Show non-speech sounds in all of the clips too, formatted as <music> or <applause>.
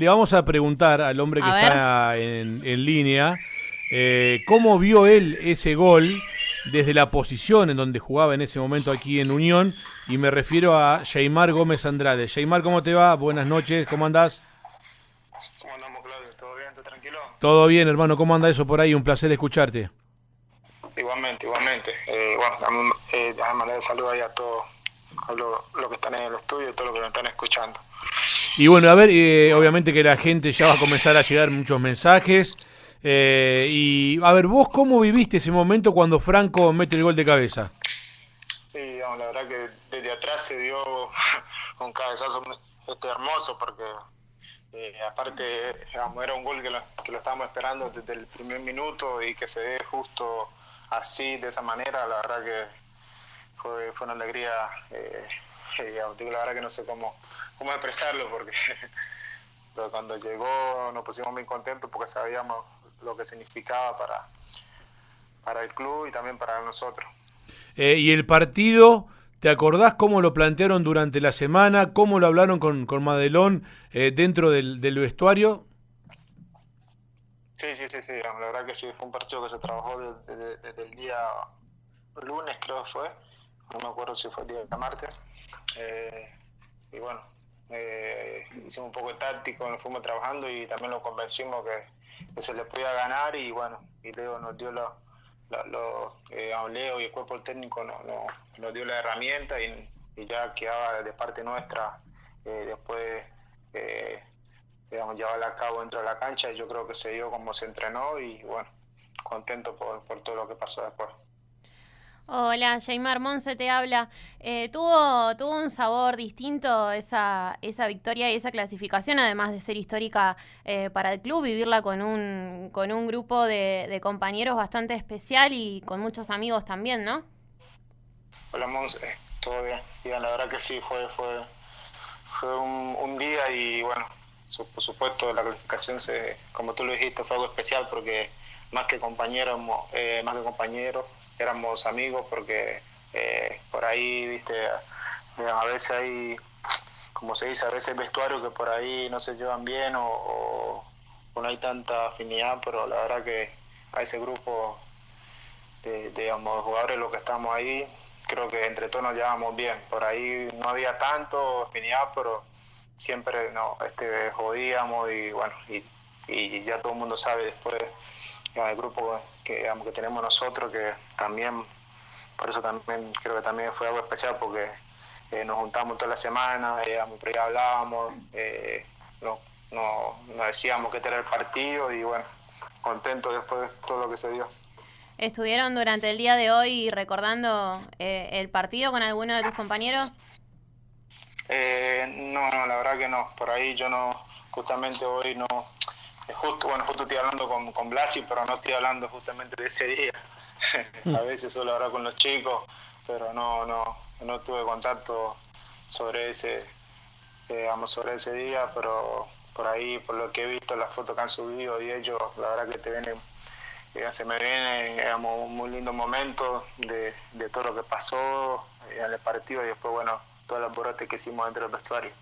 le vamos a preguntar al hombre que está en, línea eh, cómo vio él ese gol desde la posición en donde jugaba en ese momento aquí en Unión y me refiero a Sheymar Gómez Andrade. Sheymar, ¿cómo te va? Buenas noches, ¿cómo andás? ¿Cómo andamos, Claudio? ¿Todo bien? ¿Todo tranquilo? Todo bien, hermano, ¿cómo anda eso por ahí? Un placer escucharte. Igualmente, igualmente. Eh, bueno, eh, déjame saludos ahí a todos los que están en el estudio y todos los que nos están escuchando. Y bueno, a ver, eh, obviamente que la gente ya va a comenzar a llegar muchos mensajes. Eh, y a ver, vos cómo viviste ese momento cuando Franco mete el gol de cabeza? Sí, la verdad que desde atrás se dio <laughs> un cabezazo este, hermoso porque eh, aparte era un gol que lo, que lo estábamos esperando desde el primer minuto y que se dé justo así, de esa manera, la verdad que fue, una alegría, eh, <laughs> la verdad que no sé cómo, cómo expresarlo porque <laughs> cuando llegó nos pusimos muy contentos porque sabíamos lo que significaba para, para el club y también para nosotros. Eh, ¿Y el partido, te acordás cómo lo plantearon durante la semana? ¿Cómo lo hablaron con, con Madelón eh, dentro del, del, vestuario? Sí, sí, sí, sí, la verdad que sí, fue un partido que se trabajó desde, el día lunes, creo que fue, no me acuerdo si fue el día de martes. Eh, y bueno, hicimos un poco de táctico, nos fuimos trabajando y también lo convencimos que se le podía ganar y bueno, y Leo nos dio la, eh, a Leo y el cuerpo técnico nos, nos, dio la herramienta y, ya quedaba de parte nuestra eh, después eh, digamos, llevarla a cabo dentro de la cancha y yo creo que se dio como se entrenó y bueno, contento por, por todo lo que pasó después. Hola, Jaimar Monse te habla. Eh, tuvo, tuvo un sabor distinto esa, esa victoria y esa clasificación, además de ser histórica eh, para el club, vivirla con un, con un grupo de, compañeros bastante especial y con muchos amigos también, ¿no? Hola, Monse, todo bien. la verdad que sí, fue, fue, fue un, día y bueno, por supuesto la clasificación, se, como tú lo dijiste, fue algo especial porque más que compañeros, eh, más que compañeros éramos amigos porque eh, por ahí, viste, a veces hay, como se dice, a veces vestuario que por ahí no se llevan bien o, no hay tanta afinidad, pero la verdad que a ese grupo de, digamos, jugadores los que estamos ahí, creo que entre todos nos llevamos bien. Por ahí no había tanto afinidad, pero siempre no, este, jodíamos y bueno, y, y ya todo el mundo sabe después el grupo que, que tenemos nosotros, que también, por eso también creo que también fue algo especial porque eh, nos juntamos toda la semana, hablábamos, eh, nos, decíamos que este era el partido y bueno, contento después de todo lo que se dio. ¿Estuvieron durante el día de hoy recordando eh, el partido con alguno de tus compañeros? no, no, la verdad que no. Por ahí yo no, justamente hoy no, justo, bueno, justo estoy hablando con, con Blasi, pero no estoy hablando justamente de ese día. <laughs> a veces suelo hablar con los chicos, pero no, no, no tuve contacto sobre ese, digamos, sobre ese día, pero por ahí, por lo que he visto, las fotos que han subido y ellos, la verdad que te vienen, eh, se me viene, digamos, un muy lindo momento de, de todo lo que pasó eh, en el partido y después, bueno, todo el alborote que hicimos dentro del vestuario.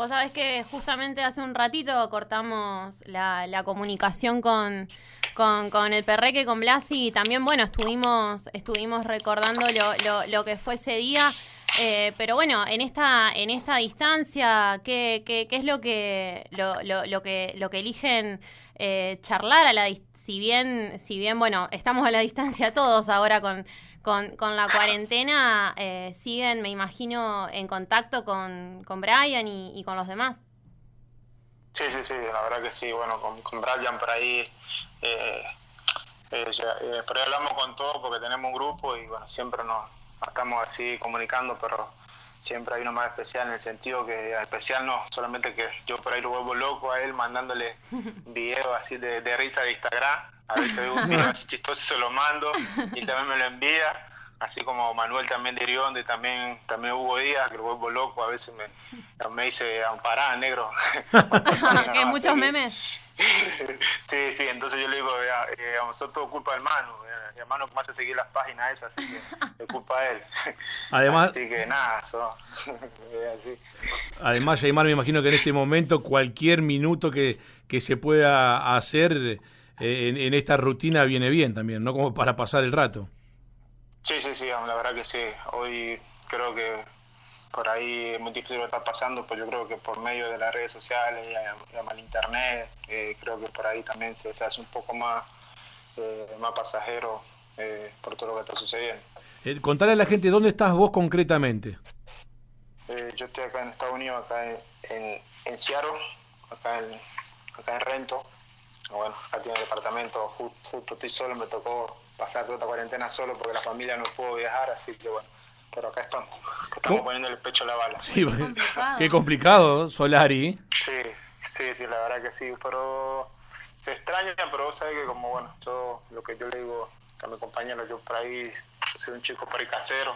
Vos sabés que justamente hace un ratito cortamos la, comunicación con, con, el Perreque, con Blasi, y también, bueno, estuvimos, estuvimos recordando lo, lo, que fue ese día. Eh, pero bueno, en esta, en esta distancia, ¿qué, qué, qué es lo que, lo, lo, que, lo que eligen eh, charlar a la si bien, si bien, bueno, estamos a la distancia todos ahora con, con, con la cuarentena eh, siguen, me imagino, en contacto con, con Brian y, con los demás. Sí, sí, sí, la verdad que sí. Bueno, con, con Brian por ahí, eh, eh, eh por ahí hablamos con todos porque tenemos un grupo y bueno, siempre nos estamos así comunicando, pero siempre hay uno más especial en el sentido que especial no, solamente que yo por ahí lo vuelvo loco a él mandándole <laughs> videos así de, de risa de Instagram a veces veo un <laughs> video chistoso se lo mando y también me lo envía. Así como Manuel también de Irionde, también, también Hugo Díaz, que lo vuelvo loco, a veces me, me dice, ampará, negro. <laughs> que muchos memes. sí, sí, entonces yo le digo, eh, son todo culpa del hermano, el hermano más hace seguir las páginas esas, así que <laughs> es culpa de él. Además, así que nada, eso, <laughs> así. Además, Jaimar, me imagino que en este momento cualquier minuto que, que se pueda hacer eh, en, en, esta rutina viene bien también, ¿no? Como para pasar el rato. Sí, sí, sí, la verdad que sí. Hoy creo que por ahí es muy difícil lo que está pasando, pues yo creo que por medio de las redes sociales y, el internet, eh, creo que por ahí también se, hace un poco más, eh, más pasajero eh, por todo lo que está sucediendo. Eh, contale a la gente, ¿dónde estás vos concretamente? yo estoy acá en Estados Unidos, acá en, en, Seattle, acá en, acá en Rento. Bueno, acá tiene el departamento, justo, justo estoy solo, me tocó pasar toda esta cuarentena solo porque la familia no pudo viajar, así que bueno pero acá estamos. Estamos poniendo el pecho a la bala. Sí, qué complicado, Solari. Sí, sí, sí, la verdad que sí, pero se extraña, pero vos sabés que como, bueno, yo, lo que yo le digo a mi compañero, yo por ahí soy un chico por ahí casero,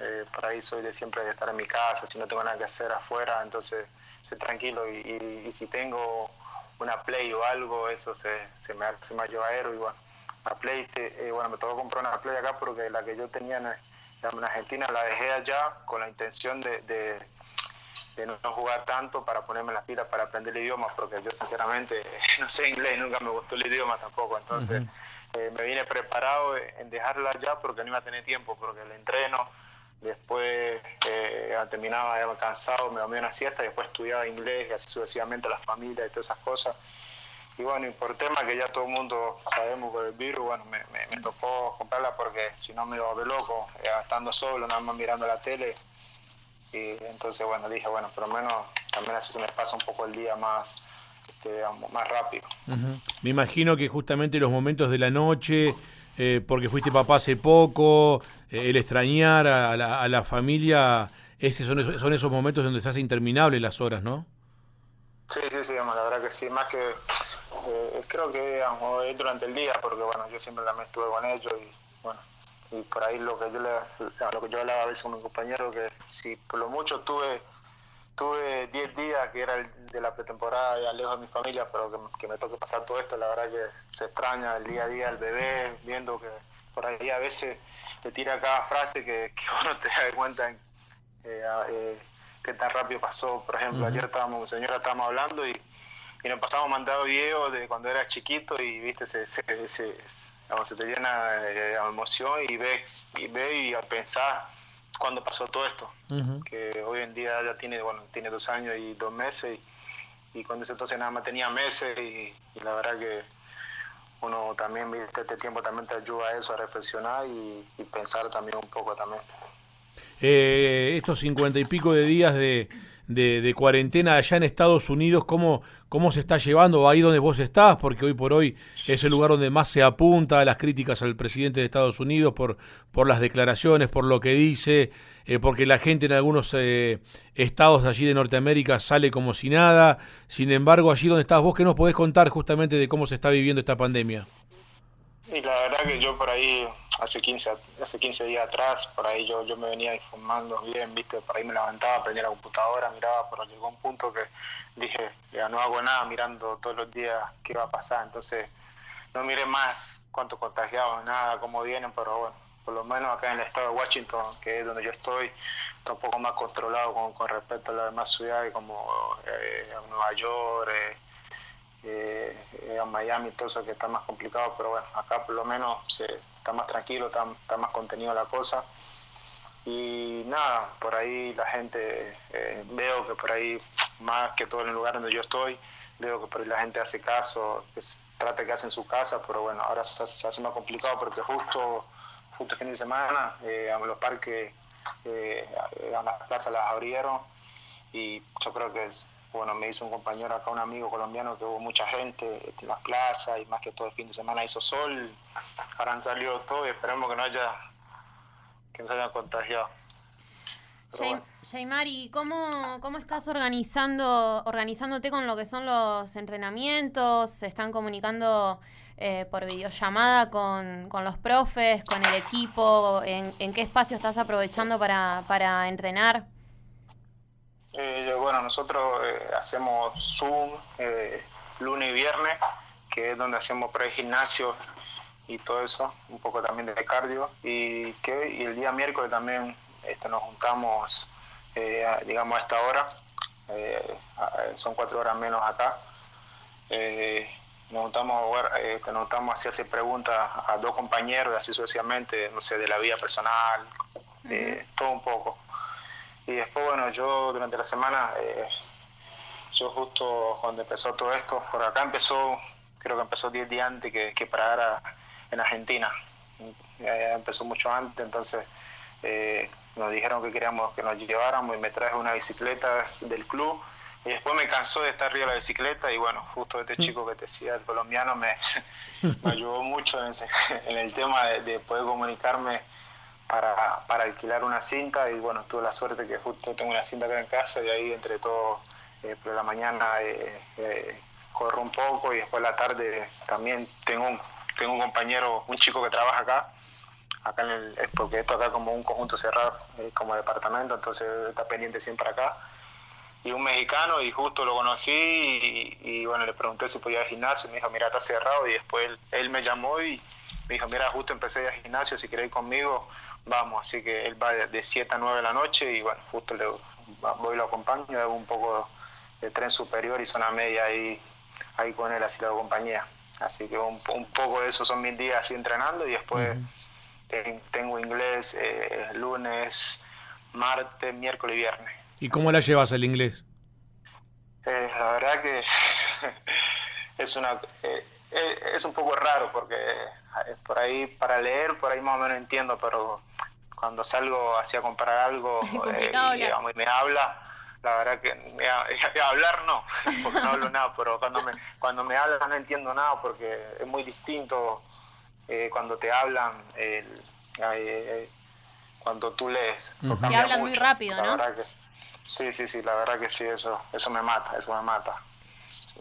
eh, por ahí soy de siempre de estar en mi casa, si no tengo nada que hacer afuera, entonces soy tranquilo y, y, si tengo una Play o algo, eso se, se me hace más llevadero y bueno, la Play, eh, bueno, me tocó comprar una Play acá porque la que yo tenía en, en Argentina la dejé allá con la intención de, de, no jugar tanto para ponerme las pilas para aprender el idioma, porque yo sinceramente <laughs> no sé inglés, nunca me gustó el idioma tampoco, entonces eh, me vine preparado en dejarla allá porque no iba a tener tiempo, porque el entreno, después eh, terminaba ya cansado, me dormía una siesta, después estudiaba inglés y así sucesivamente la familia y todas esas cosas y bueno, y por tema que ya todo el mundo sabemos por el virus, bueno, me, me, tocó comprarla porque si no me iba a loco, eh, estando solo, nada más mirando la tele. Y entonces, bueno, dije, bueno, por lo menos también así se me pasa un poco el día más, este, más rápido. Me imagino que justamente los momentos de la noche, eh, porque fuiste papá hace poco, eh, el extrañar a la, a la familia, ese son, esos, son esos momentos donde se hace interminable las horas, ¿no? Sí, sí, sí, la verdad que sí, más que eh, creo que digamos, durante el día, porque bueno, yo siempre también estuve con ellos y bueno, y por ahí lo que yo le, lo que yo hablaba a veces con mi compañero, que si por lo mucho tuve tuve 10 días que era el de la pretemporada ya lejos de mi familia, pero que, me toque pasar todo esto, la verdad que se extraña el día a día el bebé, viendo que por ahí a veces te tira cada frase que, que <laughs> uno te da cuenta en, eh, eh, que tan rápido pasó. Por ejemplo, ayer estábamos, señora, estábamos hablando y y nos pasamos mandando videos de cuando era chiquito y viste se, se, se, se te llena de emoción y ves y ve y al pensar cuando pasó todo esto. Que hoy en día ya tiene bueno tiene dos años y dos meses y, cuando ese entonces nada más tenía meses y, la verdad que uno también viste este tiempo también te ayuda a eso a reflexionar y, pensar también un poco también. Eh, estos cincuenta y pico de días de de, de, cuarentena allá en Estados Unidos, ¿cómo, cómo se está llevando ahí donde vos estás, porque hoy por hoy es el lugar donde más se apunta a las críticas al presidente de Estados Unidos por, por las declaraciones, por lo que dice, eh, porque la gente en algunos eh, estados de allí de Norteamérica sale como si nada. Sin embargo, allí donde estás vos, ¿qué nos podés contar justamente de cómo se está viviendo esta pandemia? Y la verdad que yo por ahí, hace 15, hace 15 días atrás, por ahí yo, yo me venía informando bien, viste, por ahí me levantaba, prendía la computadora, miraba, pero llegó un punto que dije, ya no hago nada mirando todos los días qué va a pasar, entonces no miré más cuántos contagiados, nada, cómo vienen, pero bueno, por lo menos acá en el estado de Washington, que es donde yo estoy, está un poco más controlado con, con respecto a las demás ciudades como eh, Nueva York, eh, eh, a Miami, todo eso que está más complicado, pero bueno, acá por lo menos se, está más tranquilo, está, está, más contenido la cosa. Y nada, por ahí la gente, eh, veo que por ahí, más que todo en el lugar donde yo estoy, veo que por ahí la gente hace caso, que trata de quedarse en su casa, pero bueno, ahora se, hace más complicado porque justo, justo el fin de semana eh, los parques, eh, las plazas las abrieron y yo creo que es, bueno, me hizo un compañero acá, un amigo colombiano, que hubo mucha gente en las plazas y más que todo el fin de semana hizo sol, ahora han salido todo y esperemos que no haya, que no se haya contagiado. Jaimari, ¿cómo, ¿cómo estás organizando, organizándote con lo que son los entrenamientos? ¿Se están comunicando eh, por videollamada con, con, los profes, con el equipo? ¿En, ¿En, qué espacio estás aprovechando para, para entrenar? Eh, bueno, nosotros eh, hacemos Zoom, eh, lunes y viernes, que es donde hacemos pre-gimnasio y todo eso, un poco también de cardio. Y, que, y el día miércoles también este, nos juntamos, eh, digamos, a esta hora, eh, son cuatro horas menos acá. Eh, nos juntamos a este, nos juntamos así hacer preguntas a dos compañeros, así sucesivamente, no sé, de la vida personal, todo un poco. Y después, bueno, yo durante la semana, yo justo cuando empezó todo esto, por acá empezó, creo que empezó 10 días antes que, que parara en Argentina. empezó mucho antes, entonces eh, nos dijeron que queríamos que nos lleváramos y me traje una bicicleta del club. Y después me cansó de estar arriba de la bicicleta y bueno, justo este mm. chico que te decía, el colombiano, me, <laughs> <laughs> ayudó mucho en, el tema de, poder comunicarme para, para, alquilar una cinta y bueno, tuve la suerte que justo tengo una cinta acá en casa y ahí entre todo, eh, por la mañana eh, eh, corro un poco y después la tarde también tengo un, tengo un compañero, un chico que trabaja acá, acá en el, porque esto acá como un conjunto cerrado, como departamento, entonces está pendiente siempre acá. Y un mexicano, y justo lo conocí, y, bueno, le pregunté si podía ir al gimnasio, y me dijo, mira, está cerrado, y después él, me llamó y me dijo, mira, justo empecé a ir al gimnasio, si queréis ir conmigo, vamos, así que él va de, 7 a 9 de la noche, y bueno, justo le voy y lo acompaño, hago un poco de tren superior y zona media ahí, ahí con él, así la compañía. Así que un, poco de eso son mis días así entrenando y después tengo inglés eh, lunes, martes, miércoles y viernes. ¿Y cómo la llevas el inglés? Eh, la verdad que <laughs> es una eh, es un poco raro porque por ahí para leer por ahí más o menos entiendo pero cuando salgo así a comprar algo <laughs> y me habla la verdad que <laughs> hablar no, porque no hablo nada, pero cuando me, cuando me hablan no entiendo nada porque es muy distinto eh, cuando te hablan, el, cuando tú lees. Y hablan muy rápido, ¿no? sí, sí, sí, la verdad que sí, eso, eso me mata, eso me mata.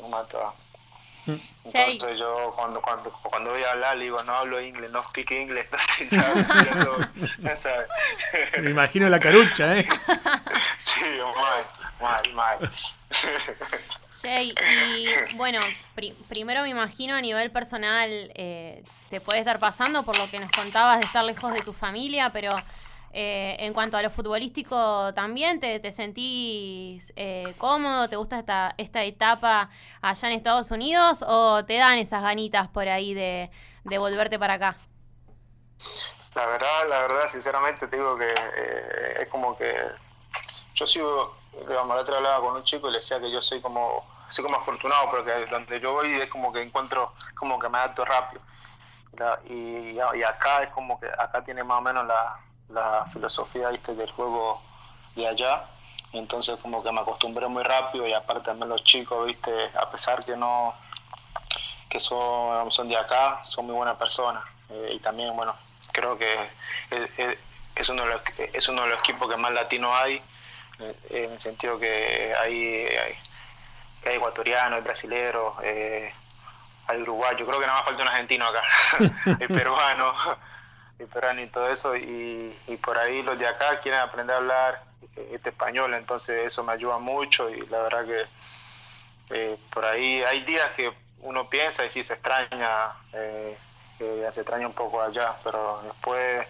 me mata. Entonces yo cuando, cuando, cuando voy a hablar le digo, no hablo inglés, no speak inglés, <laughs> entonces ya, <laughs> Me imagino la carucha, ¿eh? <laughs> sí, mal, mal, mal. Jay, y bueno, primero me imagino a nivel personal eh, te puede estar pasando por lo que nos contabas de estar lejos de tu familia, pero eh, en cuanto a lo futbolístico también, ¿te, te sentís eh, cómodo? ¿Te gusta esta, esta etapa allá en Estados Unidos o te dan esas ganitas por ahí de, volverte para acá? La verdad, la verdad, sinceramente te digo que eh, es como que yo sigo, digamos, la otra hablaba con un chico y le decía que yo soy como, soy como afortunado porque donde yo voy es como que encuentro, como que me adapto rápido. Y, y acá es como que acá tiene más o menos la, la filosofía ¿viste? del juego de allá. entonces como que me acostumbré muy rápido y aparte también los chicos, viste, a pesar que no que son, son de acá, son muy buenas personas. Eh, y también, bueno, creo que es, uno de los, es uno de los equipos que más latinos hay, eh, en el sentido que hay, hay, hay ecuatorianos, hay brasileros, eh, hay uruguayos, creo que nada más falta un argentino acá, <laughs> hay <laughs> peruano y todo eso, y, por ahí los de acá quieren aprender a hablar este español, entonces eso me ayuda mucho y la verdad que eh, por ahí hay días que uno piensa y sí se extraña, eh, se extraña un poco allá, pero después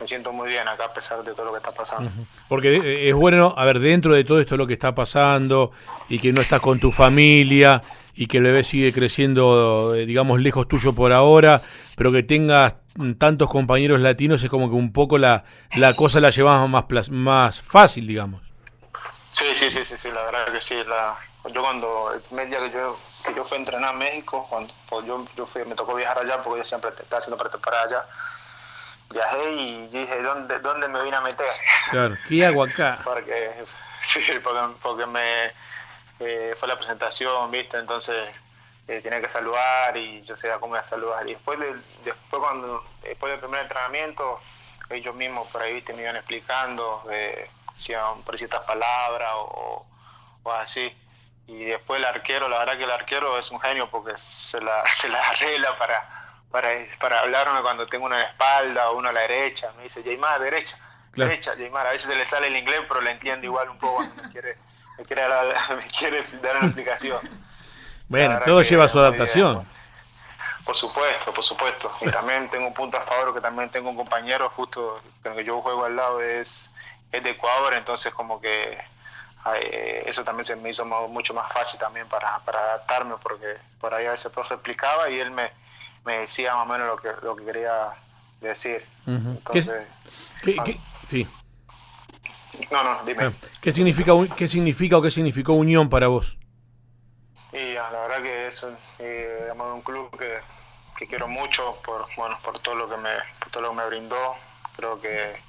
me siento muy bien acá a pesar de todo lo que está pasando. Porque eh, es bueno, a ver, dentro de todo esto lo que está pasando y que no estás con tu familia y que el bebé sigue creciendo, digamos, lejos tuyo por ahora, pero que tengas tantos compañeros latinos es como que un poco la, la cosa la llevamos más, más fácil, digamos. Sí, sí, sí, sí, sí, la verdad que sí. La, yo cuando, el primer día que yo, que yo fui a entrenar a México, cuando pues yo, yo fui, me tocó viajar allá porque yo siempre estaba haciendo pretemporada allá, viajé y dije, ¿dónde, ¿dónde me vine a meter? Claro, ¿qué hago acá? <laughs> porque, <laughs> sí, porque, porque me, eh, fue la presentación, ¿viste? Entonces eh, tenía que saludar y yo sabía cómo iba a saludar. Y después, después, cuando, después del primer entrenamiento, ellos mismos por ahí me iban explicando, eh, por ciertas palabras o, o, así. Y después el arquero, la verdad que el arquero es un genio porque se la, <laughs> se la arregla para, para, para hablarme cuando tengo una espalda o una a la derecha. Me dice, Jaymar, derecha, derecha, Jaymar. A veces se le sale el inglés, pero le entiendo igual un poco cuando me quiere, me quiere, <laughs> me quiere dar una explicación. Bueno, todo lleva su adaptación. Por supuesto, por supuesto. Y también tengo un punto a favor que también tengo un compañero justo con el que yo juego al lado es, es de Ecuador, entonces como que eso también se me hizo mucho más fácil también para, para adaptarme porque por ahí a veces el profe explicaba y él me, me decía más o menos lo que, lo que quería decir. Entonces, ¿Qué, qué, sí. No, no, dime. Ah, ¿Qué significa, ¿Qué significa o qué significó Unión para vos? Y la es eh, un club que, que, quiero mucho por bueno por todo lo que me por todo lo que me brindó. Creo que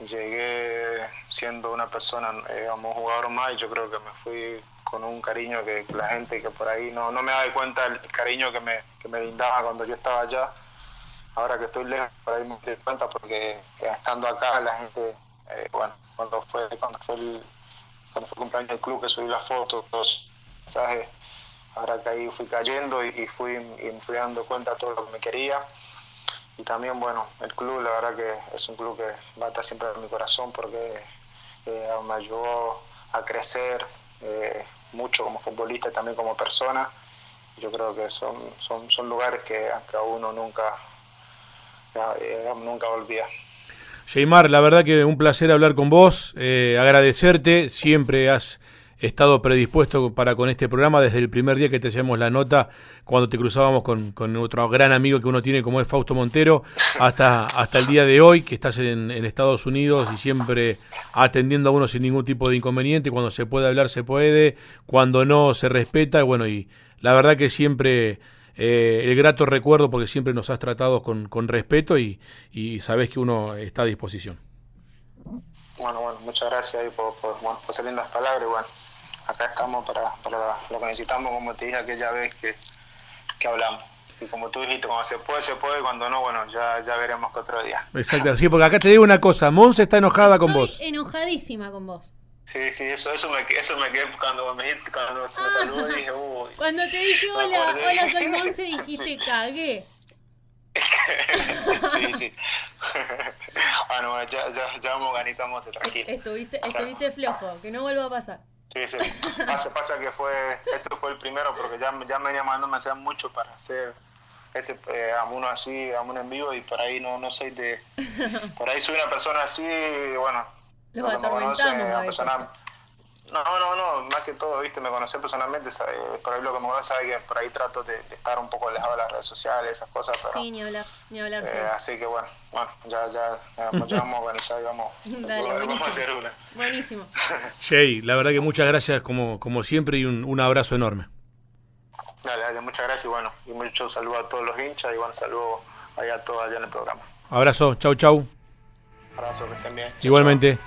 llegué siendo una persona, eh, digamos, jugador más y yo creo que me fui con un cariño que, la gente que por ahí no, no me da cuenta el cariño que me, que me brindaba cuando yo estaba allá. Ahora que estoy lejos, por ahí me doy cuenta porque eh, estando acá la gente, bueno, cuando fue, cuando fue el, cuando fue cumpleaños del club que subí las fotos, los mensajes, ahora que ahí fui cayendo y, fui, y fui dando cuenta de todo lo que me quería y también, bueno, el club, la verdad que es un club que va a estar siempre en mi corazón porque eh, me ayudó a crecer eh, mucho como futbolista y también como persona. Yo creo que son, son, son lugares que, que a uno nunca, eh, nunca olvida. Sheymar, la verdad que un placer hablar con vos, agradecerte, siempre has estado predispuesto para con este programa desde el primer día que te hacíamos la nota, cuando te cruzábamos con, con otro gran amigo que uno tiene como es Fausto Montero, hasta, hasta el día de hoy, que estás en, Estados Unidos y siempre atendiendo a uno sin ningún tipo de inconveniente, cuando se puede hablar se puede, cuando no se respeta, bueno, y la verdad que siempre... Eh, el grato recuerdo porque siempre nos has tratado con, con respeto y, y sabes que uno está a disposición. Bueno, bueno, muchas gracias por, por, bueno, por lindas palabras. Acá estamos para, para lo que necesitamos, como te dije aquella vez que, que hablamos. Y como tú dijiste, cuando se puede, se puede, cuando no, bueno, ya, ya veremos que otro día. Exacto, sí, porque acá te digo una cosa, Monse está enojada con vos. enojadísima con vos. Sí, sí, eso, eso, me, eso me quedé cuando me, cuando me ah. saludó dije, uy. Cuando te dije hola, hola, soy <laughs> Monse, dijiste, cagué. <laughs> sí, sí. <laughs> bueno, ya, ya, ya organizamos tranquilo. Estuviste, estuviste flojo, que no vuelva a pasar. Sí, sí. Pasa, pasa que fue, ese fue el primero, porque ya, ya me llamando me hacían mucho para hacer ese eh, a uno así, a uno en vivo, y por ahí no, no soy de. Por ahí soy una persona así, bueno. Los atormentamos. Una persona, no, no, no, más que todo, viste, me conocí personalmente, por ahí lo que me conoce sabe que por ahí trato de, estar un poco alejado de las redes sociales, esas cosas, pero... Sí, ni hablar, ni hablar. Eh, así que bueno, bueno, ya, ya, ya, <laughs> vamos a organizar y vamos, <laughs> vamos a hacer una. Buenísimo. <laughs> Jay, la verdad que muchas gracias como, como siempre y un, un abrazo enorme. Dale, dale, muchas gracias y bueno, y mucho saludo a todos los hinchas y bueno, saludo allá a todos allá en el programa. Abrazo, chau, chau. Abrazo, que estén bien. Igualmente.